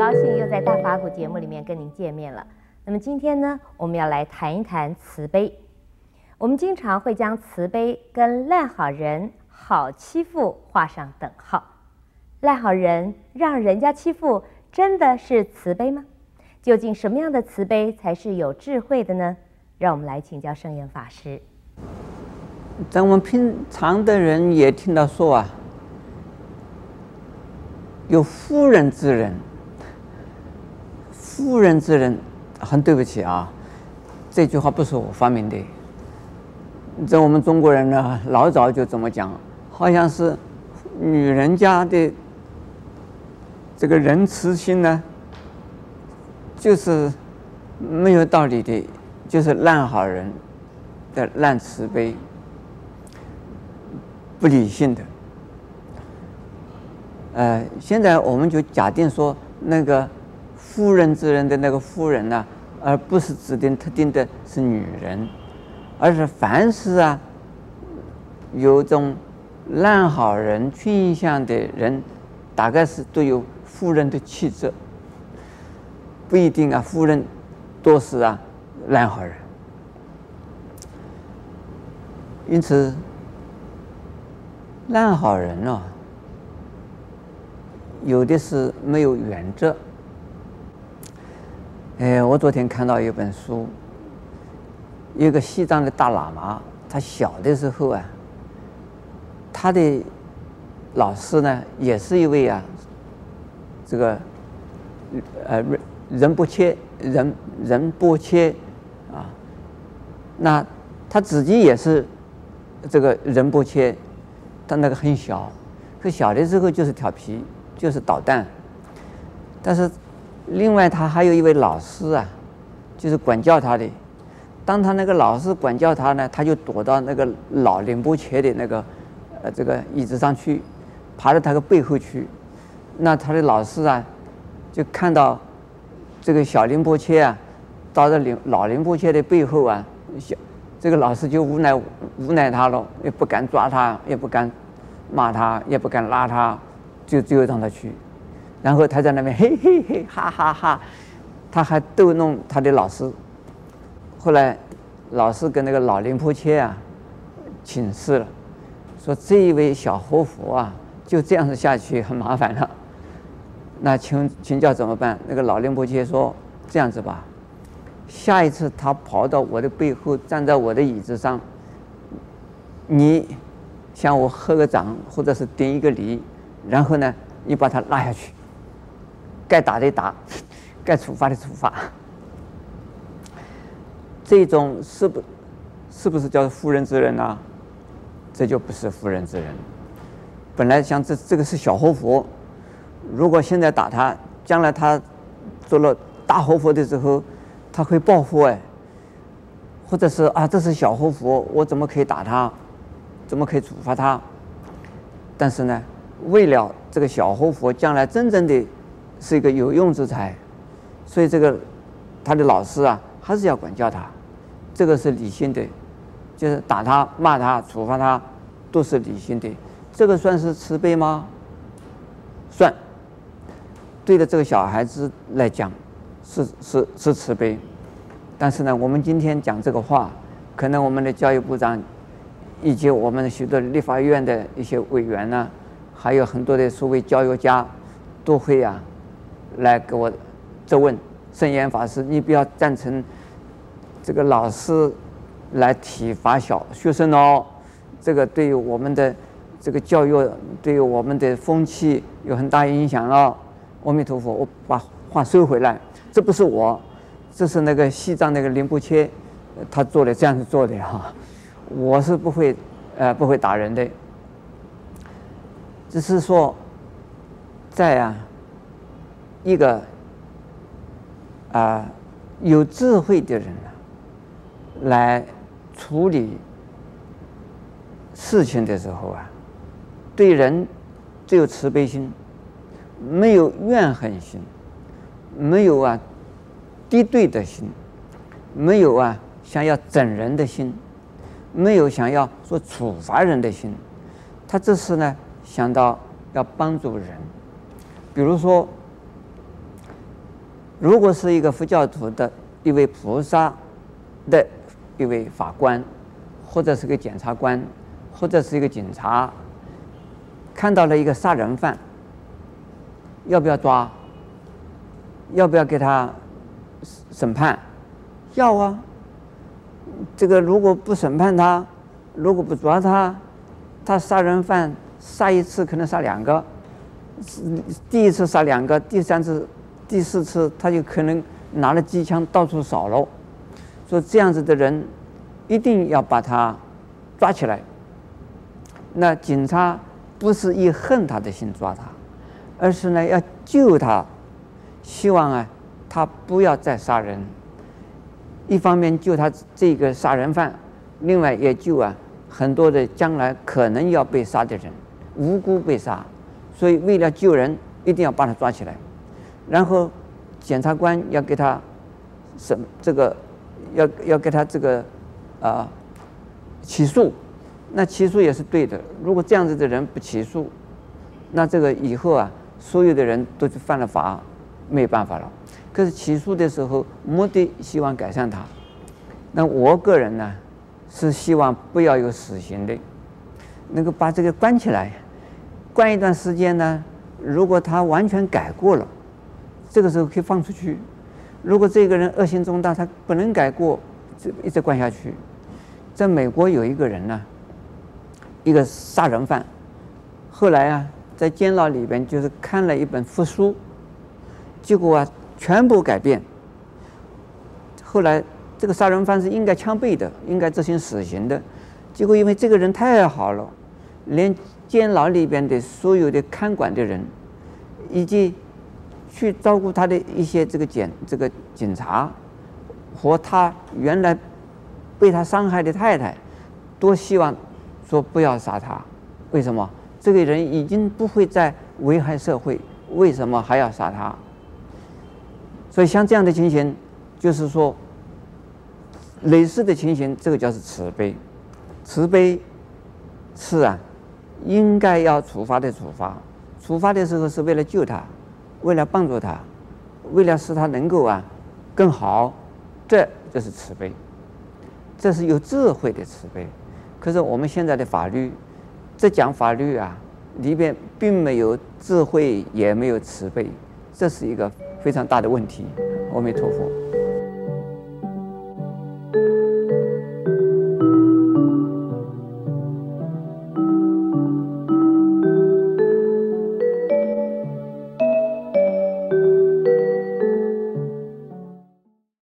高兴又在大法古节目里面跟您见面了。那么今天呢，我们要来谈一谈慈悲。我们经常会将慈悲跟烂好人、好欺负画上等号。烂好人让人家欺负，真的是慈悲吗？究竟什么样的慈悲才是有智慧的呢？让我们来请教圣严法师。在我们平常的人也听到说啊。有妇人之仁，妇人之仁，很对不起啊，这句话不是我发明的。在我们中国人呢，老早就这么讲，好像是女人家的这个仁慈心呢，就是没有道理的，就是烂好人的烂慈悲，不理性的。呃，现在我们就假定说，那个妇人之仁的那个妇人呢，而不是指定特定的是女人，而是凡是啊，有种烂好人倾向的人，大概是都有妇人的气质，不一定啊，妇人都是啊烂好人，因此烂好人呢、哦。有的是没有原则。哎，我昨天看到一本书，一个西藏的大喇嘛，他小的时候啊，他的老师呢，也是一位啊，这个呃仁波切仁仁波切啊，那他自己也是这个仁波切，他那个很小，可小的时候就是调皮。就是捣蛋，但是另外他还有一位老师啊，就是管教他的。当他那个老师管教他呢，他就躲到那个老仁波切的那个呃这个椅子上去，爬到他的背后去。那他的老师啊，就看到这个小林波切啊，到了老老仁波切的背后啊，小这个老师就无奈无奈他了，也不敢抓他，也不敢骂他，也不敢拉他。就只有让他去，然后他在那边嘿嘿嘿哈哈哈，他还逗弄他的老师。后来老师跟那个老仁波切啊请示了，说这一位小活佛啊就这样子下去很麻烦了。那请请教怎么办？那个老仁波切说这样子吧，下一次他跑到我的背后站在我的椅子上，你向我合个掌或者是顶一个礼。然后呢，你把他拉下去，该打的打，该处罚的处罚。这种是不，是不是叫妇人之仁呢？这就不是妇人之仁。本来像这这个是小活佛，如果现在打他，将来他做了大活佛的时候，他会报复哎。或者是啊，这是小活佛，我怎么可以打他？怎么可以处罚他？但是呢？为了这个小活佛将来真正的是一个有用之才，所以这个他的老师啊还是要管教他，这个是理性的，就是打他、骂他、处罚他都是理性的，这个算是慈悲吗？算，对着，这个小孩子来讲是是是慈悲，但是呢，我们今天讲这个话，可能我们的教育部长以及我们许多立法院的一些委员呢。还有很多的所谓教育家，都会啊，来给我质问圣严法师，你不要赞成这个老师来体罚小学生哦，这个对于我们的这个教育，对于我们的风气有很大影响哦。阿弥陀佛，我把话收回来，这不是我，这是那个西藏那个仁波切，他做的这样子做的哈，我是不会呃不会打人的。只是说，在啊，一个啊有智慧的人啊，来处理事情的时候啊，对人只有慈悲心，没有怨恨心，没有啊敌对的心，没有啊想要整人的心，没有想要说处罚人的心，他这是呢。想到要帮助人，比如说，如果是一个佛教徒的一位菩萨的一位法官，或者是个检察官，或者是一个警察，看到了一个杀人犯，要不要抓？要不要给他审判？要啊。这个如果不审判他，如果不抓他，他杀人犯杀一次可能杀两个，第一次杀两个，第三次、第四次他就可能拿了机枪到处扫了。所以这样子的人一定要把他抓起来。那警察不是以恨他的心抓他，而是呢要救他，希望啊他不要再杀人。一方面救他这个杀人犯，另外也救啊很多的将来可能要被杀的人，无辜被杀，所以为了救人，一定要把他抓起来，然后检察官要给他审这个，要要给他这个啊、呃、起诉，那起诉也是对的。如果这样子的人不起诉，那这个以后啊，所有的人都是犯了法，没有办法了。可是起诉的时候，目的希望改善他。那我个人呢，是希望不要有死刑的，能够把这个关起来，关一段时间呢。如果他完全改过了，这个时候可以放出去。如果这个人恶行重大，他不能改过，就一直关下去。在美国有一个人呢，一个杀人犯，后来啊，在监牢里边就是看了一本佛书，结果啊。全部改变。后来，这个杀人犯是应该枪毙的，应该执行死刑的。结果因为这个人太好了，连监牢里边的所有的看管的人，以及去照顾他的一些这个检这个警察，和他原来被他伤害的太太，都希望说不要杀他。为什么？这个人已经不会再危害社会，为什么还要杀他？所以像这样的情形，就是说，类似的情形，这个叫是慈悲。慈悲是啊，应该要处罚的处罚。处罚的时候是为了救他，为了帮助他，为了使他能够啊更好，这就是慈悲。这是有智慧的慈悲。可是我们现在的法律，这讲法律啊，里边并没有智慧，也没有慈悲，这是一个。非常大的问题，阿弥陀佛。